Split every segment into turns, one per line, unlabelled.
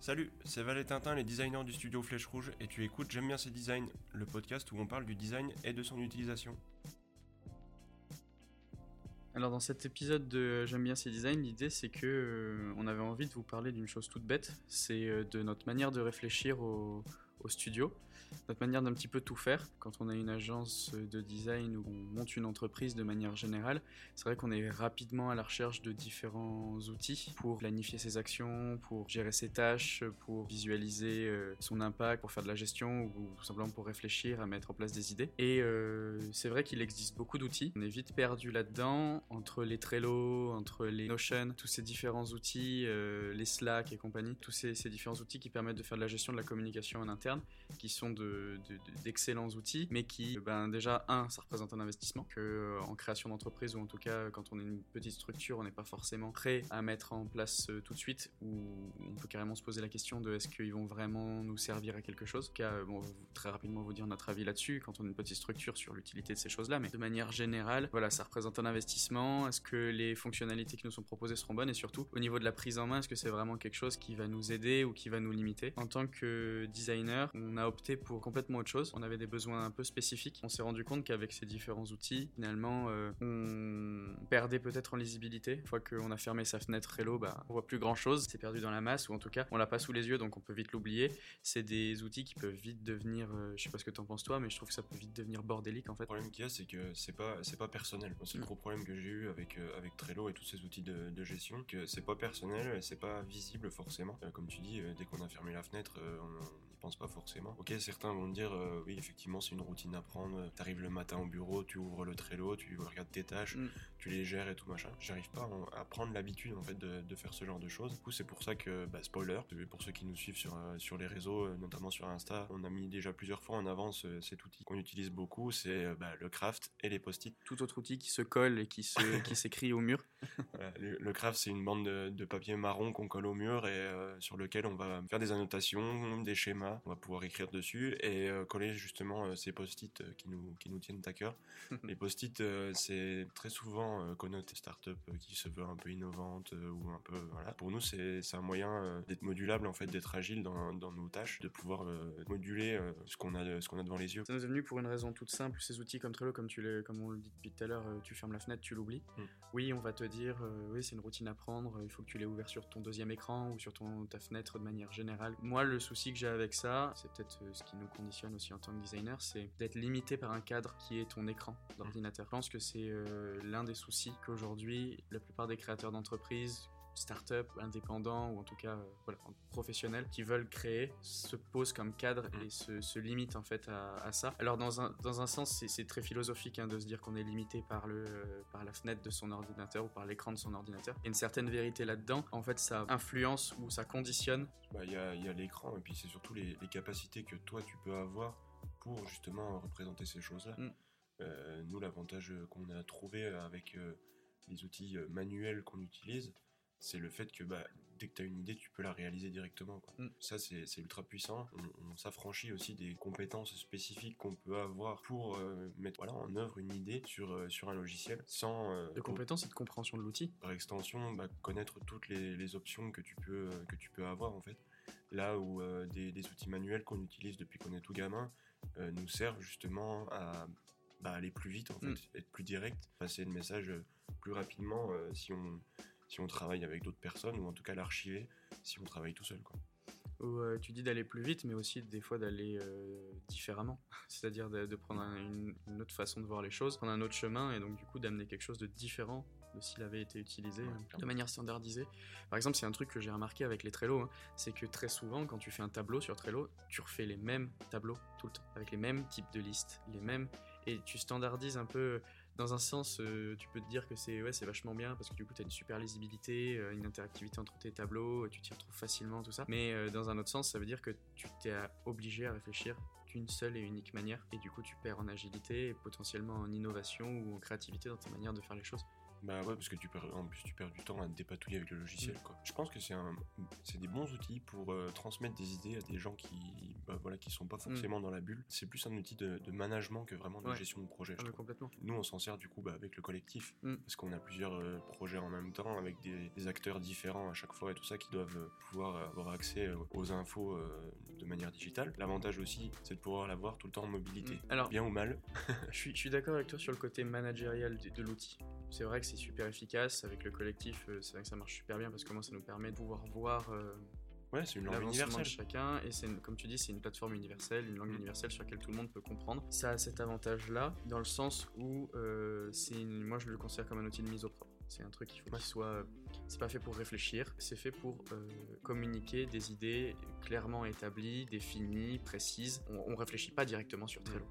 Salut, c'est Valet Tintin, les designers du studio Flèche Rouge, et tu écoutes J'aime bien ces designs, le podcast où on parle du design et de son utilisation.
Alors dans cet épisode de J'aime bien ces designs, l'idée c'est que euh, on avait envie de vous parler d'une chose toute bête, c'est euh, de notre manière de réfléchir au, au studio, notre manière d'un petit peu tout faire. Quand on a une agence de design ou on monte une entreprise de manière générale, c'est vrai qu'on est rapidement à la recherche de différents outils pour planifier ses actions, pour gérer ses tâches, pour visualiser euh, son impact, pour faire de la gestion ou simplement pour réfléchir à mettre en place des idées. Et euh, c'est vrai qu'il existe beaucoup d'outils. On est vite perdu là-dedans entre les Trello, entre les Notion, tous ces différents outils, euh, les Slack et compagnie, tous ces, ces différents outils qui permettent de faire de la gestion de la communication en interne qui sont d'excellents de, outils, mais qui, ben, déjà, un, ça représente un investissement, que euh, en création d'entreprise, ou en tout cas, quand on est une petite structure, on n'est pas forcément prêt à mettre en place euh, tout de suite, ou on peut carrément se poser la question de est-ce qu'ils vont vraiment nous servir à quelque chose? En tout cas, euh, bon, très rapidement vous dire notre avis là-dessus, quand on est une petite structure sur l'utilité de ces choses-là, mais de manière générale, voilà, ça représente un investissement. Est-ce que les fonctionnalités qui nous sont proposées seront bonnes? Et surtout, au niveau de la prise en main, est-ce que c'est vraiment quelque chose qui va nous aider ou qui va nous limiter? En tant que designer, on a opté pour complètement autre chose. On avait des besoins un peu spécifiques. On s'est rendu compte qu'avec ces différents outils, finalement, euh, on perdait peut-être en lisibilité. Une fois qu'on a fermé sa fenêtre Hello, bah, on voit plus grand chose. C'est perdu dans la masse, ou en tout cas, on l'a pas sous les yeux, donc on peut vite l'oublier. C'est des outils qui peuvent vite devenir, euh, je sais pas ce que t'en penses toi, mais je trouve que ça peut vite devenir bordélique en fait.
Le problème qu'il y a, c'est que c'est pas, c'est pas personnel. C'est le mm. gros problème que j'ai eu avec, euh, avec Trello et tous ces outils de, de gestion, que c'est pas personnel, c'est pas visible forcément. comme tu dis, dès qu'on a fermé la fenêtre, on pense pas forcément. Ok, certains vont dire, euh, oui, effectivement, c'est une routine à prendre. T'arrives le matin au bureau, tu ouvres le Trello, tu regardes tes tâches, mm. tu les gères et tout machin. J'arrive pas à prendre l'habitude en fait de, faire ce genre de choses. Du coup, c'est pour ça que, bah, spoiler, pour ceux qui nous suivent sur, euh, sur les réseaux, euh, notamment sur Insta, on a mis déjà plusieurs fois en avance cet outil qu'on utilise beaucoup, c'est bah, le craft et les post-it.
Tout autre outil qui se colle et qui se, qui s'écrit au mur.
le, craft, c'est une bande de, papier marron qu'on colle au mur et sur lequel on va faire des annotations, des schémas, on va pouvoir écrire dessus et euh, coller justement euh, ces post-it euh, qui nous, qui nous tiennent à cœur. les post-it, c'est très souvent connoté start-up qui se veut un peu innovante ou un peu. Voilà. Pour nous, c'est un moyen d'être modulable, en fait, d'être agile dans, dans, nos tâches, de pouvoir moduler ce qu'on a, qu'on a devant les yeux.
Ça nous est venu pour une raison toute simple. Ces outils comme Trello, comme, tu comme on le dit depuis tout à l'heure, tu fermes la fenêtre, tu l'oublies. Hmm. Oui, on va te dire, oui, c'est une routine à prendre, il faut que tu l'aies ouvert sur ton deuxième écran ou sur ton, ta fenêtre de manière générale. Moi, le souci que j'ai avec ça, c'est peut-être ce qui nous conditionne aussi en tant que designer, c'est d'être limité par un cadre qui est ton écran d'ordinateur. Je pense que c'est euh, l'un des soucis qu'aujourd'hui, la plupart des créateurs d'entreprises start-up, indépendants ou en tout cas euh, voilà, professionnels qui veulent créer se posent comme cadre et mm. se, se limitent en fait à, ça. Alors dans un, dans un sens c'est très philosophique hein, de se dire qu'on est limité par, le, par la fenêtre de son ordinateur ou par l'écran de son ordinateur. Il y a une certaine vérité là-dedans. En fait ça influence ou ça conditionne.
Bah, il y a, y a l'écran et puis c'est surtout les, les, capacités que toi tu peux avoir pour justement représenter ces choses-là. Mm. Euh, nous l'avantage qu'on a trouvé avec euh, les outils manuels qu'on utilise, c'est le fait que bah, dès que tu as une idée, tu peux la réaliser directement. Mm. Ça, c'est ultra puissant. On, s'affranchit aussi des compétences spécifiques qu'on peut avoir pour euh, mettre voilà, en œuvre une idée sur, euh, sur un logiciel sans...
Euh, de compétences et de compréhension de l'outil.
Par extension, bah, connaître toutes les, options que tu, peux, que tu peux avoir en fait. Là où des, outils manuels qu'on utilise depuis qu'on est tout gamin nous servent justement à bah, aller plus vite en fait, mm. être plus direct, passer le message plus rapidement si on si on travaille avec d'autres personnes, ou en tout cas l'archiver si on travaille tout seul. Quoi.
Euh, tu dis d'aller plus vite, mais aussi des fois d'aller euh, différemment. C'est-à-dire de, prendre une, autre façon de voir les choses, prendre un autre chemin, et donc du coup d'amener quelque chose de différent de s'il avait été utilisé de manière standardisée. Par exemple, c'est un truc que j'ai remarqué avec les Trello, hein, c'est que très souvent, quand tu fais un tableau sur Trello, tu refais les mêmes tableaux tout le temps, avec les mêmes types de listes, les mêmes, et tu standardises un peu dans un sens, euh, tu peux te dire que c'est ouais, vachement bien parce que du coup, tu as une super lisibilité, euh, une interactivité entre tes tableaux, tu t'y retrouves facilement, tout ça. Mais euh, dans un autre sens, ça veut dire que tu t'es obligé à réfléchir qu'une seule et unique manière et du coup, tu perds en agilité et potentiellement en innovation ou en créativité dans ta manière de faire les choses.
Bah ouais, parce que tu perds, en plus tu perds du temps à te dépatouiller avec le logiciel.
Mm.
Quoi. Je pense que c'est un, c'est des bons outils pour euh, transmettre des idées à des gens qui, bah, voilà, qui sont pas forcément dans la bulle. C'est plus un outil de, de management que vraiment de
Mm. Ouais.
gestion de projet.
Ah,
je
complètement.
Nous, on s'en sert du coup bah, avec le collectif,
Mm.
parce qu'on a plusieurs euh, projets en même temps, avec des, des acteurs différents à chaque fois et tout ça, qui doivent euh, pouvoir avoir accès aux infos de manière digitale. L'avantage aussi, c'est de pouvoir l'avoir tout le temps en mobilité.
Mm. Alors-
Bien ou mal.
Je suis, je suis d'accord avec toi sur le côté managérial de, de l'outil. C'est vrai que c'est super efficace avec le collectif, euh, c'est vrai que ça marche super bien parce que moi ça nous permet de pouvoir voir euh,
Ouais, c'est une langue
l'avancement de chacun et c'est comme tu dis c'est une plateforme universelle, une langue
Mm.
universelle sur laquelle tout le monde peut comprendre. Ça a cet avantage là dans le sens où euh, c'est une- moi je le considère comme un outil de mise au propre. C'est un truc qu'il faut
Ouais.
qu'il soit c'est pas fait pour réfléchir, c'est fait pour euh, communiquer des idées clairement établies, définies, précises. On, on réfléchit pas directement sur Trello.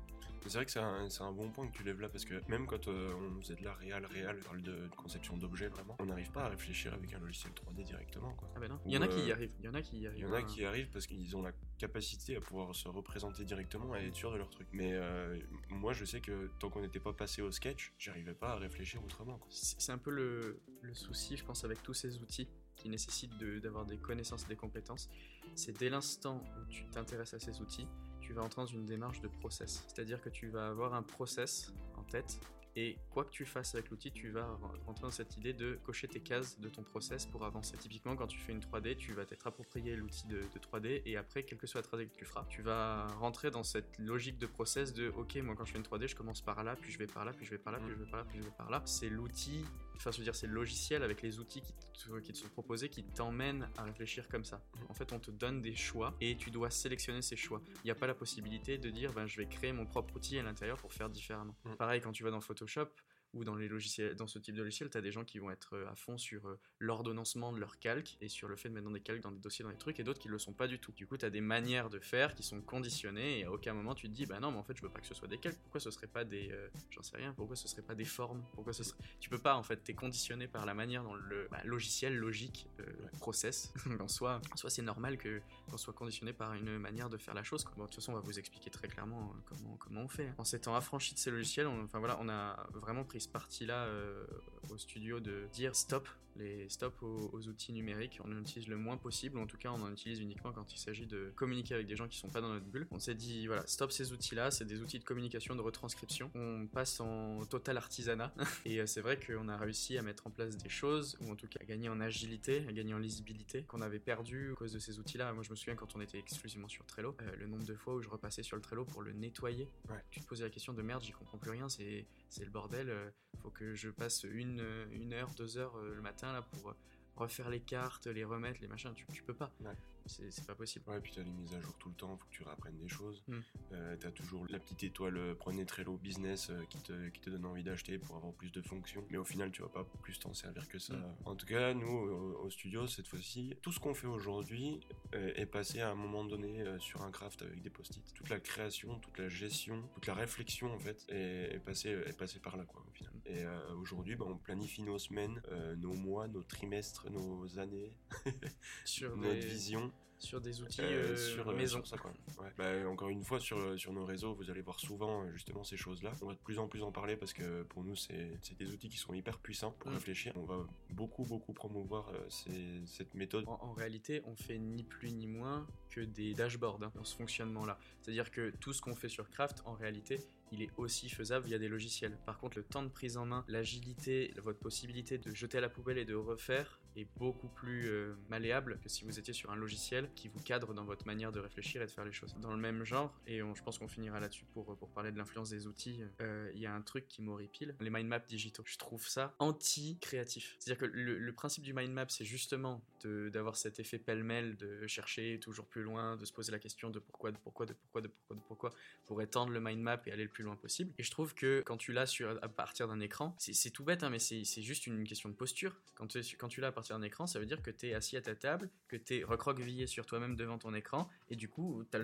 C'est vrai que c'est un, bon point que tu lèves là parce que même quand euh, on faisait de la réal réal, on parle de, de conception d'objets vraiment, on n'arrive pas à réfléchir avec un logiciel 3D directement. Quoi.
Ah ben non.
Ou,
Il y en a qui y
euh,
arrivent. Il y en a qui y arrivent.
Il y en a
hein.
qui arrivent parce qu'ils ont la capacité à pouvoir se représenter directement et être sûr de leur truc. Mais euh, moi, je sais que tant qu'on n'était pas passé au sketch, j'arrivais pas à réfléchir autrement.
C'est un peu le, le souci, je pense, avec tous ces outils qui nécessitent de- d'avoir des connaissances et des compétences. C'est dès l'instant où tu t'intéresses à ces outils, tu vas entrer dans une démarche de process. C'est-à-dire que tu vas avoir un process en tête. Et quoi que tu fasses avec l'outil, tu vas re- rentrer dans cette idée de cocher tes cases de ton process pour avancer. Typiquement, quand tu fais une 3D, tu vas t'être approprié l'outil de, de 3D et après, quelle que soit la 3D que tu feras, tu vas rentrer dans cette logique de process de OK, moi quand je fais une 3D, je commence par là, puis je vais par là, puis je vais par là, puis je vais par là, puis je vais par là. C'est l'outil, enfin, je veux dire, c'est le logiciel avec les outils qui te, qui te sont proposés qui t'emmènent à réfléchir comme ça. En fait, on te donne des choix et tu dois sélectionner ces choix. Il n'y a pas la possibilité de dire, ben, je vais créer mon propre outil à l'intérieur pour faire différemment.
Mm.
Pareil, quand tu vas dans Photoshop, ou dans les logiciels, dans ce type de logiciel, tu as des gens qui vont être euh, à fond sur euh, l'ordonnancement de leurs calques et sur le fait de mettre dans des calques, dans des dossiers, dans des trucs, et d'autres qui le sont pas du tout. Du coup, tu as des manières de faire qui sont conditionnées et à aucun moment tu te dis, bah non, mais en fait, je veux pas que ce soit des calques. Pourquoi ce serait pas des, euh, j'en sais rien, pourquoi ce serait pas des formes? Pourquoi ce serait... Tu peux pas en fait, t'es conditionné par la manière dont le bah, logiciel logique euh, process. en soi, en soi c'est normal que qu'on soit conditionné par une manière de faire la chose. Bon, de toute façon, on va vous expliquer très clairement comment, comment on fait. En s'étant affranchi de ces logiciels, on, enfin voilà, on a vraiment pris ce parti-là euh, au studio de dire stop, les stop aux, aux outils numériques. On en utilise le moins possible, ou en tout cas, on en utilise uniquement quand il s'agit de communiquer avec des gens qui sont pas dans notre bulle. On s'est dit voilà, stop ces outils-là, c'est des outils de communication, de retranscription. On passe en total artisanat. Et euh, c'est vrai qu'on a réussi à mettre en place des choses, ou en tout cas à gagner en agilité, à gagner en lisibilité, qu'on avait perdu à cause de ces outils-là. Moi, je me souviens quand on était exclusivement sur Trello, euh, le nombre de fois où je repassais sur le Trello pour le nettoyer.
Ouais.
Tu te posais la question de merde, j'y comprends plus rien, c'est c'est le bordel. euh, faut que je passe une, une heure, deux heures euh, le matin là pour euh, refaire les cartes, les remettre, les machins. Tu, tu peux pas.
Ouais.
C'est pas possible.
Ouais, puis t'as les mises à jour tout le temps, faut que tu réapprennes des choses.
Mm.
Euh, t'as toujours la petite étoile euh, prenez Trello Business euh, qui, te, qui te donne envie d'acheter pour avoir plus de fonctions. Mais au final, tu vas pas plus t'en servir que ça.
Mm.
En tout cas, nous, au, au studio, cette fois-ci, tout ce qu'on fait aujourd'hui euh, est passé à un moment donné sur un craft avec des post-it. Toute la création, toute la gestion, toute la réflexion, en fait, est, est passée est passée par là, quoi, au final. Et euh, aujourd'hui, bah, on planifie nos semaines, euh, nos mois, nos trimestres, nos années,
Sur
notre
des,
vision.
sur des outils
Euh,
euh,
sur,
maison.
sur ça, quoi. Ouais. Bah, encore une fois, sur, sur nos réseaux, vous allez voir souvent justement ces choses-là. On va de plus en plus en parler parce que pour nous, c'est des outils qui sont hyper puissants pour
Mm.
réfléchir. On va beaucoup, beaucoup promouvoir ces- cette méthode.
En, en réalité, on fait ni plus ni moins que des dashboards hein, dans ce fonctionnement-là. C'est-à-dire que tout ce qu'on fait sur Craft, en réalité, il est aussi faisable via des logiciels. Par contre, le temps de prise en main, l'agilité, votre possibilité de jeter à la poubelle et de refaire est beaucoup plus euh, malléable que si vous étiez sur un logiciel qui vous cadre dans votre manière de réfléchir et de faire les choses. Dans le même genre, et on- je pense qu'on finira là-dessus pour, pour parler de l'influence des outils, euh, il y a un truc qui m'horripile, les mind maps digitaux. Je trouve ça anti-créatif. C'est-à-dire que le, principe du mind map, c'est justement d'avoir cet effet pêle-mêle de chercher toujours plus loin, de se poser la question de pourquoi, de pourquoi, de pourquoi, de pourquoi, de pourquoi, pour étendre le mind map et aller le plus loin possible. Et je trouve que quand tu l'as à partir d'un écran, c'est tout bête, hein, mais c'est juste une question de posture. Quand, quand tu l'as à partir d'un écran, ça veut dire que tu es assis à ta table, que tu es recroquevillé sur toi-même devant ton écran, et du coup, tu as,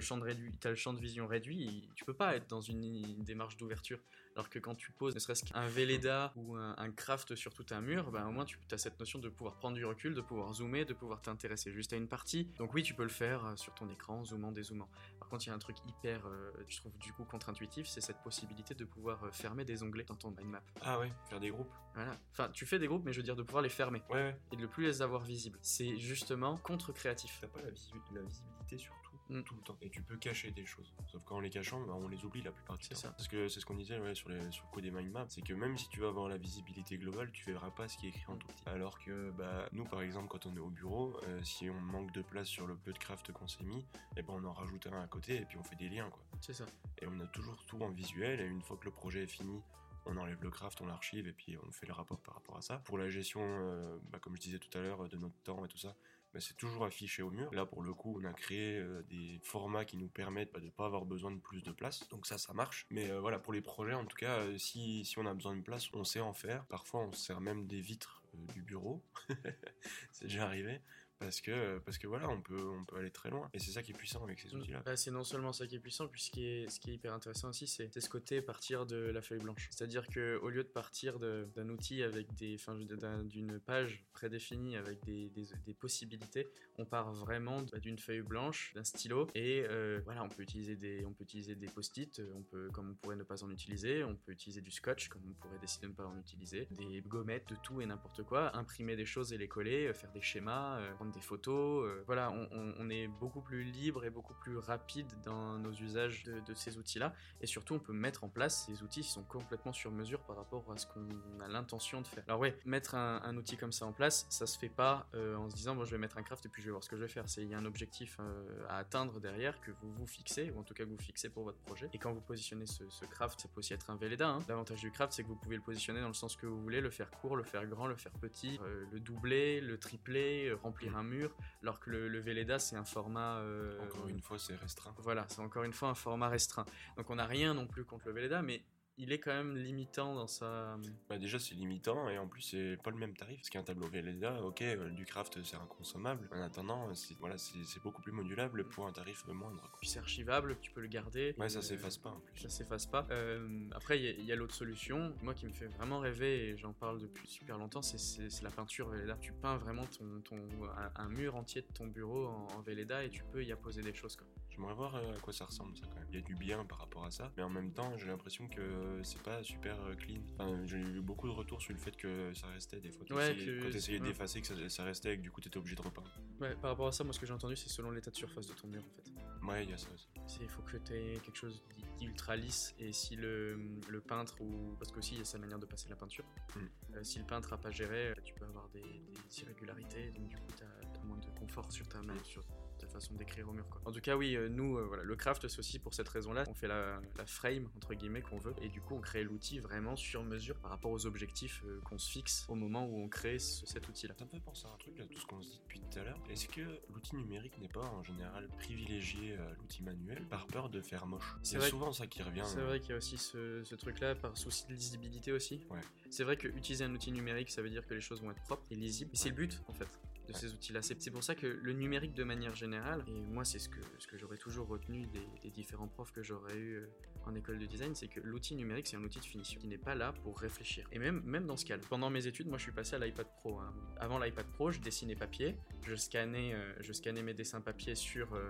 t'as le champ de vision réduit, tu peux pas être dans une démarche d'ouverture. Alors que quand tu poses ne serait-ce qu'un Velleda ou un, un craft sur tout un mur, ben, au moins tu as cette notion de pouvoir prendre du recul, de pouvoir zoomer, de pouvoir t'intéresser juste à une partie. Donc oui, tu peux le faire euh, sur ton écran, zoomant, dézoomant. Par contre, il y a un truc hyper, euh, je trouve du coup contre-intuitif, c'est cette possibilité de pouvoir euh, fermer des onglets dans ton mind map.
Ah ouais, faire des groupes.
Voilà. Enfin, tu fais des groupes, mais je veux dire de pouvoir les fermer
Ouais, ouais.
et de ne plus les avoir visibles. C'est justement contre-créatif.
T'as pas la, visi- la visibilité sur
Mm.
tout le temps. Et tu peux cacher des choses. Sauf qu'en les cachant, bah, on les oublie la plupart du
C'est
temps.
ça.
Parce que c'est ce qu'on disait ouais, sur, les, sur le coup des mind maps, c'est que même si tu vas avoir la visibilité globale, tu verras pas ce qui est écrit en tout petit. Alors que bah, nous, par exemple, quand on est au bureau, euh, si on manque de place sur le peu de craft qu'on s'est mis, et ben on en rajoute un à côté et puis on fait des liens. quoi.
C'est ça.
Et on a toujours tout en visuel, et une fois que le projet est fini, on enlève le craft, on l'archive, et puis on fait le rapport par rapport à ça. Pour la gestion, euh, bah, comme je disais tout à l'heure, de notre temps et tout ça, c'est toujours affiché au mur. Là, pour le coup, on a créé euh, des formats qui nous permettent bah, de ne pas avoir besoin de plus de place. Donc ça, ça marche. Mais euh, voilà, pour les projets, en tout cas, euh, si, si on a besoin de place, on sait en faire. Parfois, on se sert même des vitres du bureau. c'est déjà arrivé. Parce que, parce que voilà, on peut, on peut aller très loin. Et c'est ça qui est puissant avec ces outils-là.
Bah, c'est non seulement ça qui est puissant, puis ce qui est, ce qui est hyper intéressant aussi, c'est c'est ce côté partir de la feuille blanche. C'est-à-dire que au lieu de partir d'un outil avec des, dire, d'une page prédéfinie avec des, des, des possibilités, on part vraiment bah, d'une feuille blanche, d'un stylo, et euh, voilà, on peut utiliser des, on peut utiliser des post-it, euh, on peut, comme on pourrait ne pas en utiliser, on peut utiliser du scotch, comme on pourrait décider de ne pas en utiliser, des gommettes, de tout et n'importe quoi, imprimer des choses et les coller, euh, faire des schémas, euh, prendre des photos, euh, voilà, on, est beaucoup plus libre et beaucoup plus rapide dans nos usages de, ces outils-là, et surtout on peut mettre en place ces outils qui sont complètement sur mesure par rapport à ce qu'on a l'intention de faire. Alors ouais, mettre un, outil comme ça en place, ça se fait pas euh, en se disant bon je vais mettre un craft et puis je vais voir ce que je vais faire. C'est il y a un objectif euh, à atteindre derrière que vous vous fixez ou en tout cas que vous fixez pour votre projet. Et quand vous positionnez ce, craft, ça peut aussi être un Velleda. hein. L'avantage du craft, c'est que vous pouvez le positionner dans le sens que vous voulez, le faire court, le faire grand, le faire petit, le doubler, le tripler, euh, un mur. Alors que le, le Velleda, c'est un format euh,
Encore une fois, c'est restreint.
voilà, c'est encore une fois un format restreint. Donc on n'a rien non plus contre le Velleda, mais il est quand même limitant dans sa.
Bah déjà c'est limitant et en plus c'est pas le même tarif parce qu'un tableau Velleda, ok, euh, du craft c'est inconsommable. En attendant, c'est voilà, c'est c'est beaucoup plus modulable pour un tarif moindre. quoi.
Puis c'est archivable, tu peux le garder.
Ouais, ça
Euh,
s'efface pas en plus.
Ça s'efface pas. Euh, après, il y a- il y a, l'autre solution, moi qui me fait vraiment rêver et j'en parle depuis super longtemps, c'est- c'est c'est la peinture Velleda. Tu peins vraiment ton, ton, un, un mur entier de ton bureau en, en Velleda et tu peux y apposer des choses. Quoi.
J'aimerais voir euh, à quoi ça ressemble ça quand même. Il y a du bien par rapport à ça, mais en même temps j'ai l'impression que c'est pas super euh, clean. Enfin, j'ai eu beaucoup de retours sur le fait que ça restait des fois.
Ouais, que-
Quand t'essayais d'effacer, que ça, ça restait et que du coup t'étais obligé de repeindre.
Ouais, par rapport à ça, moi ce que j'ai entendu, c'est selon l'état de surface de ton mur en fait.
Ouais, il y a ça aussi.
Il faut que tu aies quelque chose d'ultra lisse et si le, le peintre ou parce qu'aussi il y a sa manière de passer la peinture
Mm.
euh, si le peintre a pas géré tu peux avoir des, des irrégularités donc du coup tu as, moins de confort sur ta main sur ta façon d'écrire au mur quoi. en tout cas oui euh, nous euh, voilà le craft c'est aussi pour cette raison là on fait la, la frame entre guillemets qu'on veut et du coup on crée l'outil vraiment sur mesure par rapport aux objectifs euh, qu'on se fixe au moment où on crée ce- cet outil là
Ça me fait penser à un truc, là, tout ce qu'on se dit depuis tout à l'heure. Est-ce que l'outil numérique n'est pas en général privilégié à l'outil manuel par peur de faire moche?
C'est
souvent ça qui revient.
C'est
euh,
vrai qu'il y a aussi ce, ce truc-là, par souci de lisibilité aussi.
Ouais.
C'est vrai que utiliser un outil numérique, ça veut dire que les choses vont être propres et lisibles. Et c'est le but, en fait, de ces outils-là. C'est pour ça que le numérique, de manière générale, et moi, c'est ce que, ce que j'aurais toujours retenu des, des différents profs que j'aurais eu euh, en école de design, c'est que l'outil numérique, c'est un outil de finition qui n'est pas là pour réfléchir. Et même, même dans ce cas pendant mes études, moi, je suis passé à l'iPad Pro. hein. Avant l'iPad Pro, je dessinais papier, je scannais, euh, je scannais mes dessins papier sur, euh,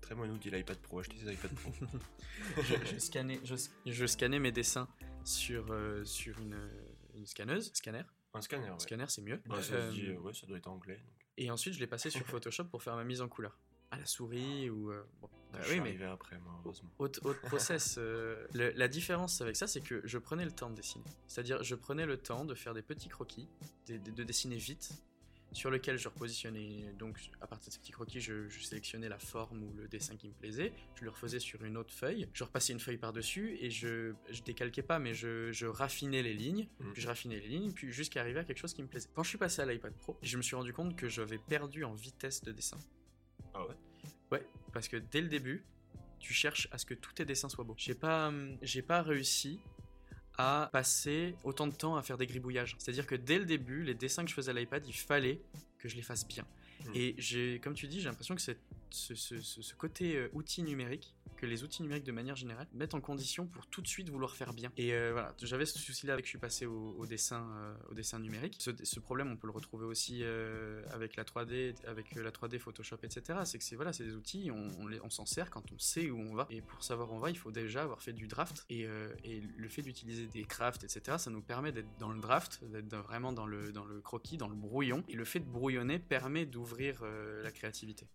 Très bon outil l'iPad Pro, achetez des iPad Pro.
je, je scannais, je, je scannais mes dessins sur, euh, sur une, une scanneuse, scanner.
Un scanner, ouais.
Scanner, c'est mieux.
Ça,
Euh,
se dit, ouais, ça doit être anglais. donc.
et ensuite, je l'ai passé sur Photoshop pour faire ma mise en couleur. À la souris ou. euh, bon. Bah
je
oui,
suis
mais
arrivé après, moi, heureusement.
autre, autre process. euh, le- la différence avec ça, c'est que je prenais le temps de dessiner. C'est-à-dire, je prenais le temps de faire des petits croquis, de, de- de dessiner vite, sur lequel je repositionnais. Donc, à partir de ces petits croquis, je, je sélectionnais la forme ou le dessin qui me plaisait. Je le refaisais sur une autre feuille. Je repassais une feuille par-dessus et je, je décalquais pas, mais je, je raffinais les lignes. Puis je raffinais les lignes, puis jusqu'à arriver à quelque chose qui me plaisait. Quand je suis passé à l'iPad Pro, je me suis rendu compte que j'avais perdu en vitesse de dessin.
Ah ouais?
Ouais, parce que dès le début, tu cherches à ce que tous tes dessins soient beaux. J'ai pas, hum, j'ai pas réussi à passer autant de temps à faire des gribouillages. C'est-à-dire que dès le début, les dessins que je faisais à l'iPad, il fallait que je les fasse bien.
Mhm.
Et j'ai, comme tu dis, j'ai l'impression que cette- ce, côté euh, outil numérique que les outils numériques de manière générale mettent en condition pour tout de suite vouloir faire bien. Et euh, voilà, j'avais ce souci-là avec que je suis passé au, dessin, euh, au dessin numérique. Ce, problème, on peut le retrouver aussi avec la 3D, avec la 3D, Photoshop, etc. C'est que c'est voilà, des outils, on, on s'en sert quand on sait où on va. Et pour savoir où on va, il faut déjà avoir fait du draft. Et, le fait d'utiliser des crafts, etc., ça nous permet d'être dans le draft, d'être vraiment dans le, dans le croquis, dans le brouillon. Et le fait de brouillonner permet d'ouvrir la créativité.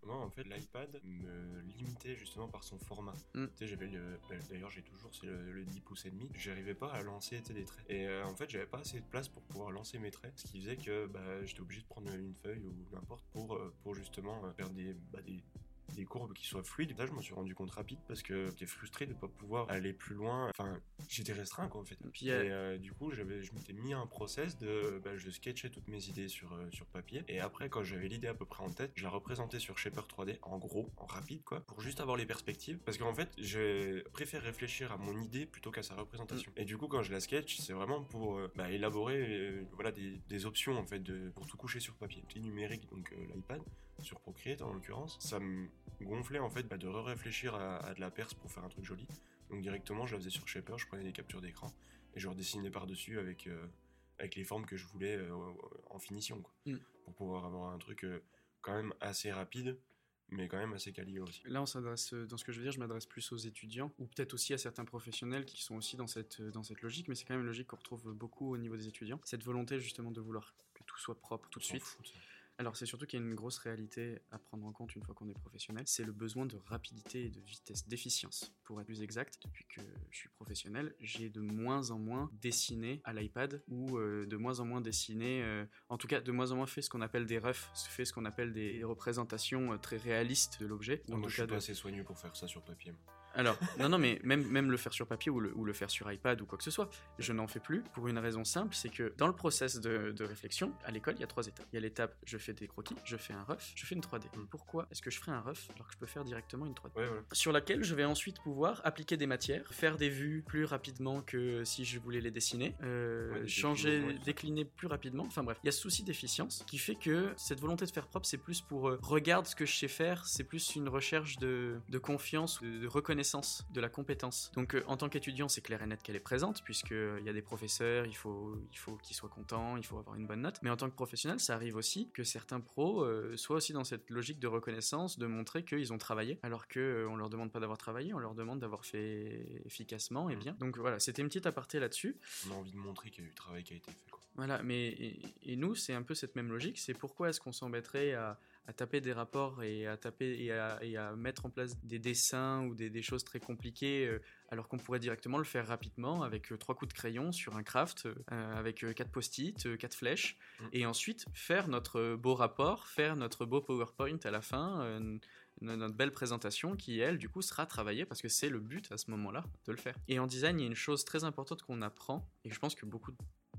l'iPad me limitait justement par son format. Mm. j'avais bah, d'ailleurs j'ai toujours c'est le, 10 pouces et demi. J'arrivais pas à lancer des traits. Et euh, en fait, j'avais pas assez de place pour pouvoir lancer mes traits, ce qui faisait que bah, j'étais obligé de prendre une feuille ou n'importe pour euh, pour justement euh, faire des, bah, des des courbes qui soient fluides. Là, je m'en suis rendu compte rapide parce que j'étais frustré de pas pouvoir aller plus loin. Enfin, j'étais restreint quoi en fait. Et, euh, euh, du coup, j'avais, je m'étais mis un process de, bah, je sketchais toutes mes idées sur euh, sur papier et après quand j'avais l'idée à peu près en tête, je la représentais sur Shaper 3D en gros, en rapide quoi, pour juste avoir les perspectives. Parce qu'en fait, je préfère réfléchir à mon idée plutôt qu'à sa représentation. Mm. Et du coup, quand je la sketch, c'est vraiment pour bah, élaborer voilà des, des, options en fait de pour tout coucher sur papier. C'est numérique donc l'iPad sur Procreate en l'occurrence, ça me gonflait en fait bah, de réfléchir à, de la perse pour faire un truc joli. Donc directement, je la faisais sur Shaper, je prenais des captures d'écran et je redessinais par-dessus avec, euh, avec les formes que je voulais euh, en finition, quoi, mm. pour pouvoir avoir un truc euh, quand même assez rapide, mais quand même assez quali aussi.
Là, on s'adresse, dans ce que je veux dire, je m'adresse plus aux étudiants, ou peut-être aussi à certains professionnels qui sont aussi dans cette, dans cette logique, mais c'est quand même une logique qu'on retrouve beaucoup au niveau des étudiants. Cette volonté justement de vouloir que tout soit propre tout de suite. Alors c'est surtout qu'il y a une grosse réalité à prendre en compte une fois qu'on est professionnel, c'est le besoin de rapidité et de vitesse, d'efficience. Pour être plus exact, depuis que je suis professionnel, j'ai de moins en moins dessiné à l'iPad ou euh, de moins en moins dessiné, euh, en tout cas de moins en moins fait ce qu'on appelle des refs, fait ce qu'on appelle des représentations euh, très réalistes de l'objet.
Moi, je suis pas assez soigneux pour faire ça sur papier.
Alors, non, non, mais même, même le faire sur papier ou le, ou le faire sur iPad ou quoi que ce soit, je n'en fais plus pour une raison simple, c'est que dans le process de, de réflexion, à l'école, il y a trois étapes. Il y a l'étape, je fais des croquis, je fais un rough, je fais une 3D. Mm. Pourquoi est-ce que je ferai un rough alors que je peux faire directement une 3D Sur laquelle je vais ensuite pouvoir appliquer des matières, faire des vues plus rapidement que si je voulais les dessiner, euh, changer, décliner plus rapidement. Enfin bref, il y a ce souci d'efficience qui fait que cette volonté de faire propre, c'est plus pour euh, regarde ce que je sais faire, c'est plus une recherche de, de confiance, de, de reconnaissance de la compétence. Donc euh, en tant qu'étudiant, c'est clair et net qu'elle est présente, puisqu'il euh, y a des professeurs, il faut, il faut qu'ils soient contents, il faut avoir une bonne note. Mais en tant que professionnel, ça arrive aussi que certains pros euh, soient aussi dans cette logique de reconnaissance, de montrer qu'ils ont travaillé, alors qu'on on leur demande pas d'avoir travaillé, on leur demande d'avoir fait efficacement et mmh. bien. Donc voilà, c'était une petite aparté là-dessus.
On a envie de montrer qu'il y a eu du travail qui a été fait.
Voilà, mais et nous, c'est un peu cette même logique. C'est pourquoi est-ce qu'on s'embêterait à à taper des rapports et à taper et à, mettre en place des dessins ou des, choses très compliquées euh, alors qu'on pourrait directement le faire rapidement avec euh, trois coups de crayon sur un craft euh, avec quatre post-it, quatre flèches mm. et ensuite faire notre beau rapport, faire notre beau PowerPoint à la fin, notre belle présentation qui elle du coup sera travaillée parce que c'est le but à ce moment-là de le faire. Et en design, il y a une chose très importante qu'on apprend et je pense que beaucoup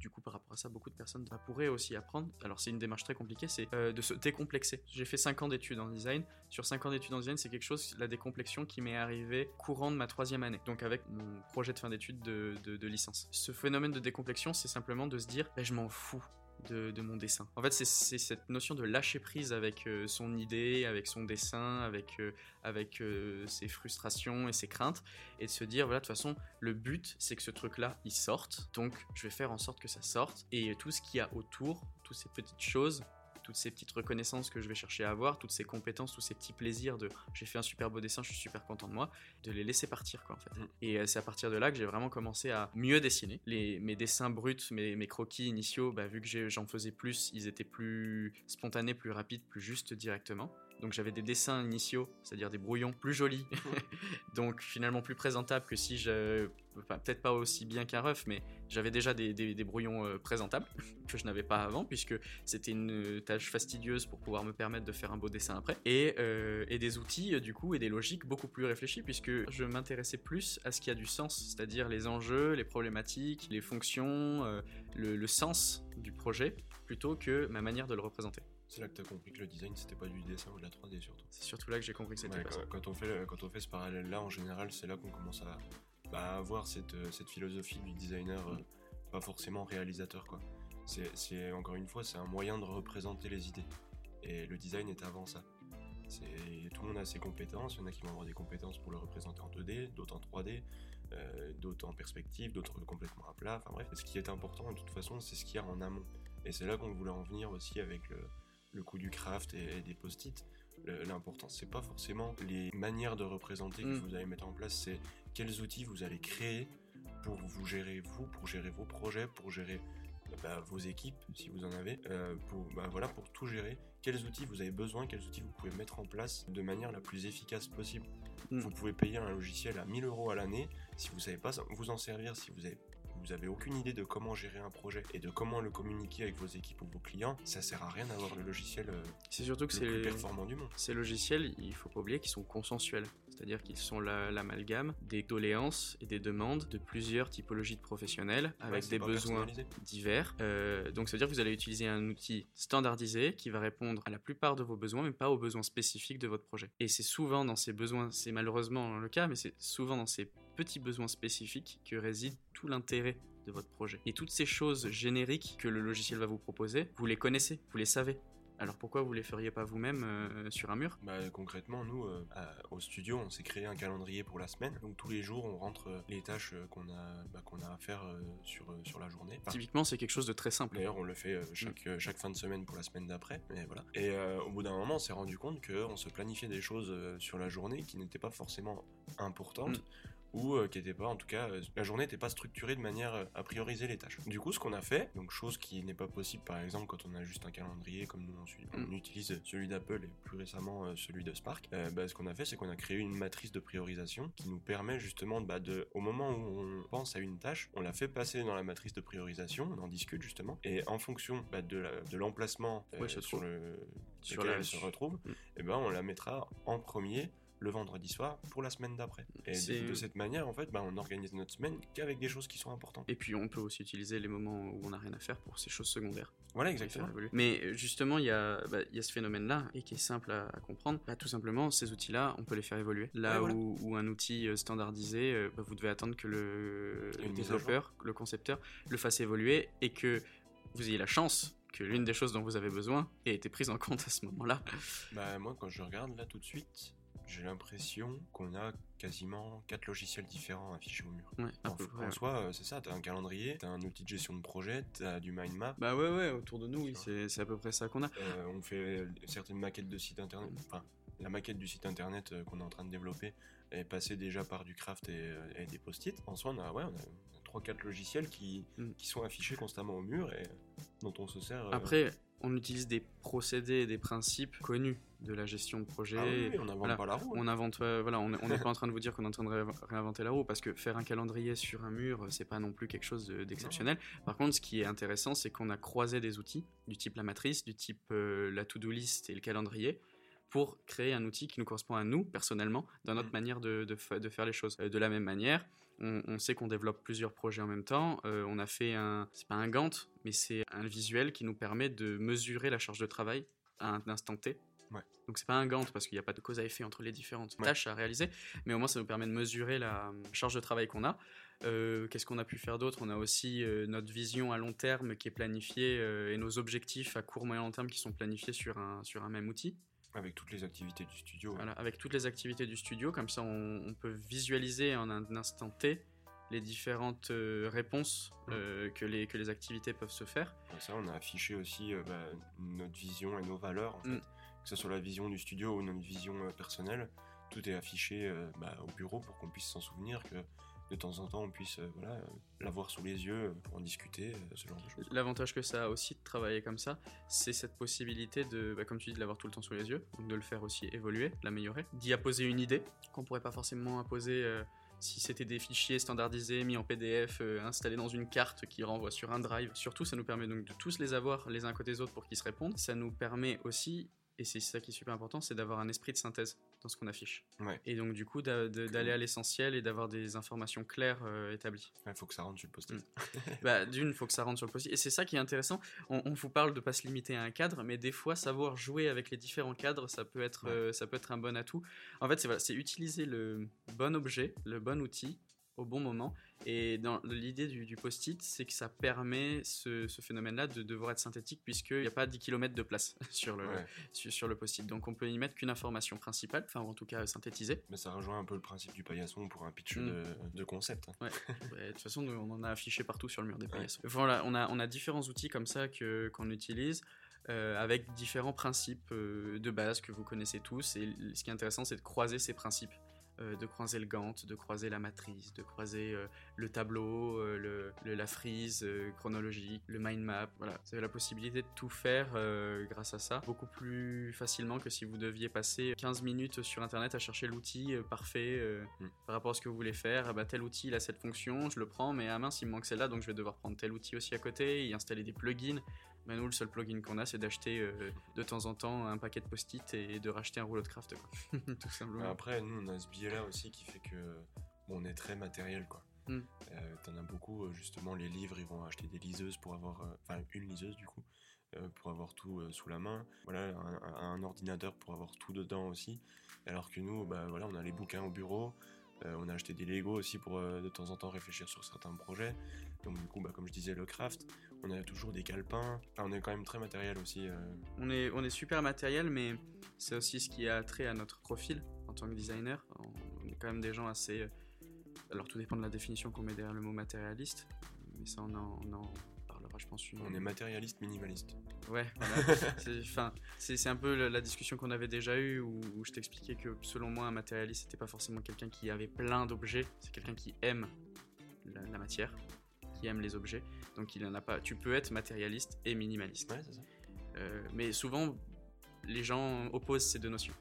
du coup, par rapport à ça, beaucoup de personnes pourraient aussi apprendre. Alors, c'est une démarche très compliquée, c'est euh, de se décomplexer. J'ai fait 5 ans d'études en design. Sur 5 ans d'études en design, c'est quelque chose, la décomplexion, qui m'est arrivée courant de ma troisième année. Donc, avec mon projet de fin d'études de, licence. Ce phénomène de décomplexion, c'est simplement de se dire, ben, je m'en fous de, mon dessin. En fait, c'est cette notion de lâcher prise avec euh, son idée, avec son dessin, avec, euh, avec euh, ses frustrations et ses craintes, et de se dire, voilà, de toute façon, le but, c'est que ce truc-là, il sorte, donc je vais faire en sorte que ça sorte, et tout ce qu'il y a autour, toutes ces petites choses, toutes ces petites reconnaissances que je vais chercher à avoir, toutes ces compétences, tous ces petits plaisirs de j'ai fait un super beau dessin, je suis super content de moi, de les laisser partir quoi en fait. Mm. Et euh, c'est à partir de là que j'ai vraiment commencé à mieux dessiner. Les, mes dessins bruts, mes, mes croquis initiaux, bah, vu que j'en faisais plus, ils étaient plus spontanés, plus rapides, plus justes directement. Donc j'avais des dessins initiaux, c'est-à-dire des brouillons plus jolis, donc finalement plus présentables que si je... peut-être pas aussi bien qu'un ref, mais j'avais déjà des, brouillons euh, présentables que je n'avais pas avant, puisque c'était une tâche fastidieuse pour pouvoir me permettre de faire un beau dessin après. Et, euh, des outils, du coup, et des logiques beaucoup plus réfléchis, puisque je m'intéressais plus à ce qui a du sens, c'est-à-dire les enjeux, les problématiques, les fonctions, euh, le sens du projet, plutôt que ma manière de le représenter.
C'est là que tu as compris que le design c'était pas du dessin ou de la 3D surtout.
C'est surtout là que j'ai compris que c'était pas
quand,
ça.
Quand on, fait, quand on fait ce parallèle là, en général, c'est là qu'on commence à bah, avoir cette, euh, cette philosophie du designer, euh, pas forcément réalisateur quoi. C'est encore une fois, c'est un moyen de représenter les idées. Et le design est avant ça. Tout le monde a ses compétences, il y en a qui vont avoir des compétences pour le représenter en 2D, d'autres en 3D, euh, d'autres en perspective, d'autres complètement à plat, enfin bref. Ce qui est important de toute façon, c'est ce qu'il y a en amont. Et c'est là qu'on voulait en venir aussi avec le, coup du craft et, des post-it. L'important, c'est pas forcément les manières de représenter que mm. vous allez mettre en place, c'est quels outils vous allez créer pour vous gérer vous, pour gérer vos projets, pour gérer bah, vos équipes, si vous en avez, euh, pour, bah, voilà, pour tout gérer. Quels outils vous avez besoin, quels outils vous pouvez mettre en place de manière la plus efficace possible. Mm. Vous pouvez payer un logiciel à 1000 euros à l'année. Si vous savez pas vous en servir, si vous avez vous avez aucune idée de comment gérer un projet et de comment le communiquer avec vos équipes ou vos clients, ça sert à rien d'avoir le logiciel euh,
c'est surtout que
le plus performant du monde.
Ces logiciels, il faut pas oublier qu'ils sont consensuels. C'est-à-dire qu'ils sont l'amalgame des doléances et des demandes de plusieurs typologies de professionnels avec des besoins divers. Euh, donc ça veut dire que vous allez utiliser un outil standardisé qui va répondre à la plupart de vos besoins, mais pas aux besoins spécifiques de votre projet. Et c'est souvent dans ces besoins, c'est malheureusement le cas, mais c'est souvent dans ces petits besoins spécifiques que réside tout l'intérêt de votre projet. Et toutes ces choses génériques que le logiciel va vous proposer, vous les connaissez, vous les savez. Alors pourquoi vous les feriez pas vous-même euh, sur un mur?
Bah, Concrètement, nous, euh, au studio, on s'est créé un calendrier pour la semaine. Donc tous les jours, on rentre euh, les tâches qu'on a, bah, qu'on a à faire sur, sur la journée.
Typiquement, c'est quelque chose de très simple.
D'ailleurs, on le fait chaque, mm. chaque fin de semaine pour la semaine d'après. Voilà. et au bout d'un moment, on s'est rendu compte qu'on se planifiait des choses sur la journée qui n'étaient pas forcément importantes. Mm ou euh, qui était pas, en tout cas, euh, la journée n'était pas structurée de manière euh, à prioriser les tâches. Du coup, ce qu'on a fait, donc chose qui n'est pas possible par exemple quand on a juste un calendrier comme nous on, mm. utilise celui d'Apple et plus récemment celui de Spark, bah, ce qu'on a fait, c'est qu'on a créé une matrice de priorisation qui nous permet justement bah, de, au moment où on pense à une tâche, on la fait passer dans la matrice de priorisation, on en discute justement, et en fonction bah, de l'emplacement sur le sur lequel elle se retrouve, mm. et eh ben on la mettra en premier le vendredi soir pour la semaine d'après. Et de, cette manière, en fait, bah, on organise notre semaine qu'avec des choses qui sont importantes.
Et puis on peut aussi utiliser les moments où on n'a rien à faire pour ces choses secondaires.
Voilà, exactement.
Mais euh, justement, il y, a, bah, y a ce phénomène-là, et qui est simple à, comprendre. Bah, tout simplement, ces outils-là, on peut les faire évoluer. Là où, un outil euh, standardisé, euh, bah, vous devez attendre que le, le développeur, le concepteur, le fasse évoluer, et que vous ayez la chance que l'une des choses dont vous avez besoin ait été prise en compte à ce moment-là.
Bah moi quand je regarde là tout de suite, j'ai l'impression qu'on a quasiment quatre logiciels différents affichés au mur.
Ouais,
en, soi, euh, c'est ça, t'as un calendrier, t'as un outil de gestion de projet, t'as du mind map.
Bah ouais, ouais, autour de nous, oui, c'est à peu près ça qu'on a.
Euh, on fait certaines maquettes de sites internet. Enfin, la maquette du site internet euh, qu'on est en train de développer est passée déjà par du craft et, des post-it. En soi, on a, ouais, on a 3-4 logiciels qui, mm. qui sont affichés constamment au mur et dont on se sert.
Après, on utilise des procédés et des principes connus de la gestion de projet.
Ah on n'invente pas la roue.
On invente, voilà, on n'est pas en train de vous dire qu'on est en train de réinventer la roue parce que faire un calendrier sur un mur, c'est pas non plus quelque chose d'exceptionnel. Par contre, ce qui est intéressant, c'est qu'on a croisé des outils du type la matrice, du type euh, la to-do list et le calendrier pour créer un outil qui nous correspond à nous personnellement dans notre mm. manière de, de, faire les choses. Euh, de la même manière, on, sait qu'on développe plusieurs projets en même temps. Euh, on a fait un, c'est pas un Gantt, mais c'est un visuel qui nous permet de mesurer la charge de travail à un instant T.
Ouais.
Donc c'est pas un Gantt parce qu'il n'y a pas de cause à effet entre les différentes tâches à réaliser, mais au moins ça nous permet de mesurer la charge de travail qu'on a. Euh, qu'est-ce qu'on a pu faire d'autre? On a aussi euh, notre vision à long terme qui est planifiée et nos objectifs à court moyen long terme qui sont planifiés sur un, sur un même outil.
Avec toutes les activités du studio.
Voilà, avec toutes les activités du studio, comme ça on, peut visualiser en un instant T les différentes euh, réponses mm. euh, que, les, que les activités peuvent se faire.
Comme ça, on a affiché aussi euh, bah, notre vision et nos valeurs, en mm. fait. que ce soit la vision du studio ou notre vision personnelle. Tout est affiché bah, au bureau pour qu'on puisse s'en souvenir que de temps en temps on puisse euh, voilà, l'avoir sous les yeux euh, pour en discuter, euh, ce genre de choses.
L'avantage que ça a aussi de travailler comme ça, c'est cette possibilité de, bah, comme tu dis, de l'avoir tout le temps sous les yeux, de le faire aussi évoluer, l'améliorer, d'y apposer une idée qu'on pourrait pas forcément apposer. si c'était des fichiers standardisés mis en PDF, installés dans une carte qui renvoie sur un drive. Surtout, ça nous permet donc de tous les avoir les uns côté des autres pour qu'ils se répondent. Ça nous permet aussi et c'est ça qui est super important, c'est d'avoir un esprit de synthèse dans ce qu'on affiche. Et donc du coup d'aller à l'essentiel et d'avoir des informations claires euh, établies.
Il faut que ça rentre sur le post-it. Mm.
bah, D'une, il faut que ça rentre sur le post-it. Et c'est ça qui est intéressant. On, vous parle de pas se limiter à un cadre, mais des fois savoir jouer avec les différents cadres, ça peut être, euh, ça peut être un bon atout. En fait, c'est voilà, utiliser le bon objet, le bon outil au bon moment. Et dans l'idée du, post-it, c'est que ça permet ce, phénomène-là de devoir être synthétique puisqu'il n'y a pas 10 km de place sur le, sur, le post-it. Donc on peut y mettre qu'une information principale, enfin en tout cas synthétisée.
Mais ça rejoint un peu le principe du paillasson pour un pitch mm. de, concept.
Ouais. de toute façon, on en a affiché partout sur le mur des paillassons. Voilà, on a, on a différents outils comme ça que, qu'on utilise. Euh, avec différents principes euh, de base que vous connaissez tous. Et ce qui est intéressant, c'est de croiser ces principes. Euh, de croiser le Gantt, de croiser la matrice, de croiser euh, le tableau, euh, le, la frise chronologique, le mind map. Voilà, vous avez la possibilité de tout faire grâce à ça, beaucoup plus facilement que si vous deviez passer 15 minutes sur internet à chercher l'outil parfait mm. par rapport à ce que vous voulez faire. Ah bah, tel outil il a cette fonction, je le prends, mais à ah mince il me manque celle-là, donc je vais devoir prendre tel outil aussi à côté, y installer des plugins. Mais nous, le seul plugin qu'on a, c'est d'acheter euh, de temps en temps un paquet de post-it et de racheter un rouleau de craft,
Tout simplement. Après, nous, on a ce biais-là aussi qui fait que bon, on est très matériel, quoi. Euh, t'en as beaucoup, euh, justement, les livres, ils vont acheter des liseuses pour avoir, enfin, une liseuse du coup, pour avoir tout sous la main. Voilà, un, ordinateur pour avoir tout dedans aussi. Alors que nous, bah voilà, on a les bouquins au bureau. on a acheté des Lego aussi pour de temps en temps réfléchir sur certains projets. Donc du coup, bah, comme je disais, le craft on a toujours des calepins. on est quand même très matériel aussi. Euh.
On, est, on est super matériel, mais c'est aussi ce qui a trait à notre profil en tant que designer. On est quand même des gens assez. Euh, alors tout dépend de la définition qu'on met derrière le mot matérialiste, mais ça on en, parlera, je pense.
On est matérialiste minimaliste.
Ouais, c'est un peu la, discussion qu'on avait déjà eue où, je t'expliquais que selon moi, un matérialiste, c'était pas forcément quelqu'un qui avait plein d'objets, c'est quelqu'un qui aime la matière aime les objets. Donc il en a pas. Tu peux être matérialiste et minimaliste. Euh, mais souvent, les gens opposent ces deux notions.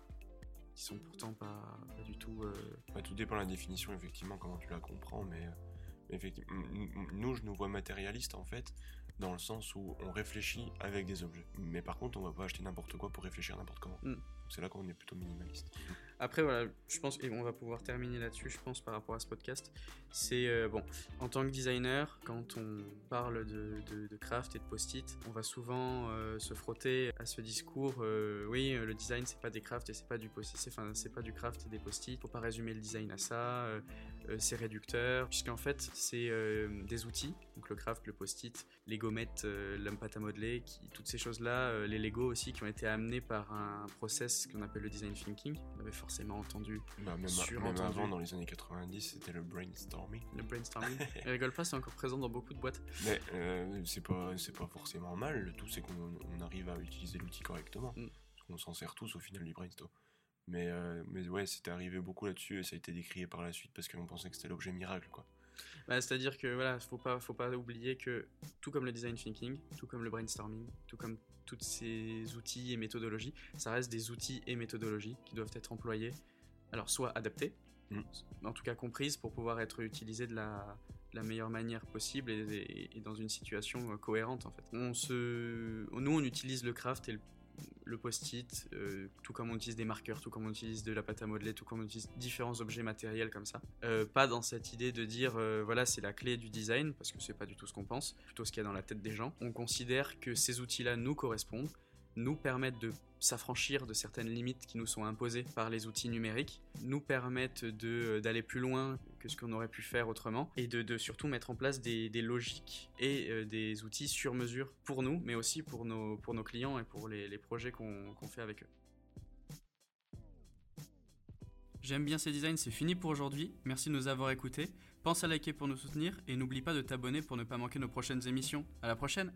Qui sont pourtant pas, du tout.
Euh, tout dépend de la définition, effectivement, comment tu la comprends. Mais, mais effectivement, nous, je nous vois matérialiste en fait, dans le sens où on réfléchit avec des objets. Mais par contre, on va pas acheter n'importe quoi pour réfléchir n'importe comment. Mm. C'est là qu'on est plutôt minimaliste.
Après, voilà, je pense, et on va pouvoir terminer là-dessus, je pense, par rapport à ce podcast. C'est, euh, bon, en tant que designer, quand on parle de, craft et de post-it, on va souvent euh, se frotter à ce discours, euh, oui, le design, c'est pas des crafts et c'est pas du post-it, enfin, c'est pas du craft et des post-it, faut pas résumer le design à ça, c'est réducteur, puisqu'en fait, c'est des outils, donc le craft, le post-it, les gommettes, la à modeler, toutes ces choses-là, les Lego aussi, qui ont été amenés par un process qu'on appelle le design thinking. On avait forcément entendu.
Bah, même, avant, dans les années 90, c'était le brainstorming.
Le brainstorming. Et rigole pas, c'est encore présent dans beaucoup de boîtes.
Mais euh, c'est pas, pas forcément mal. Le tout, c'est qu'on arrive à utiliser l'outil correctement. Mm. On s'en sert tous au final du brainstorm. Mais, euh, mais ouais, c'était arrivé beaucoup là-dessus et ça a été décrié par la suite parce qu'on pensait que c'était l'objet miracle, quoi.
Bah, C'est-à-dire que voilà, faut pas, faut pas oublier que tout comme le design thinking, tout comme le brainstorming, tout comme tous ces outils et méthodologies, ça reste des outils et méthodologies qui doivent être employés, alors soit adaptés, mm. en tout cas comprises pour pouvoir être utilisés de la, meilleure manière possible et, et, dans une situation cohérente en fait. On se, nous on utilise le craft et le le post-it, euh, tout comme on utilise des marqueurs, tout comme on utilise de la pâte à modeler, tout comme on utilise différents objets matériels comme ça. Euh, pas dans cette idée de dire euh, voilà c'est la clé du design parce que c'est pas du tout ce qu'on pense, plutôt ce qu'il y a dans la tête des gens. On considère que ces outils-là nous correspondent, nous permettent de s'affranchir de certaines limites qui nous sont imposées par les outils numériques, nous permettent d'aller plus loin que ce qu'on aurait pu faire autrement, et de, surtout mettre en place des, logiques et euh, des outils sur mesure pour nous, mais aussi pour nos, pour nos clients et pour les, projets qu'on fait avec eux. J'aime bien ces designs, c'est fini pour aujourd'hui. Merci de nous avoir écoutés. Pense à liker pour nous soutenir et n'oublie pas de t'abonner pour ne pas manquer nos prochaines émissions. À la prochaine!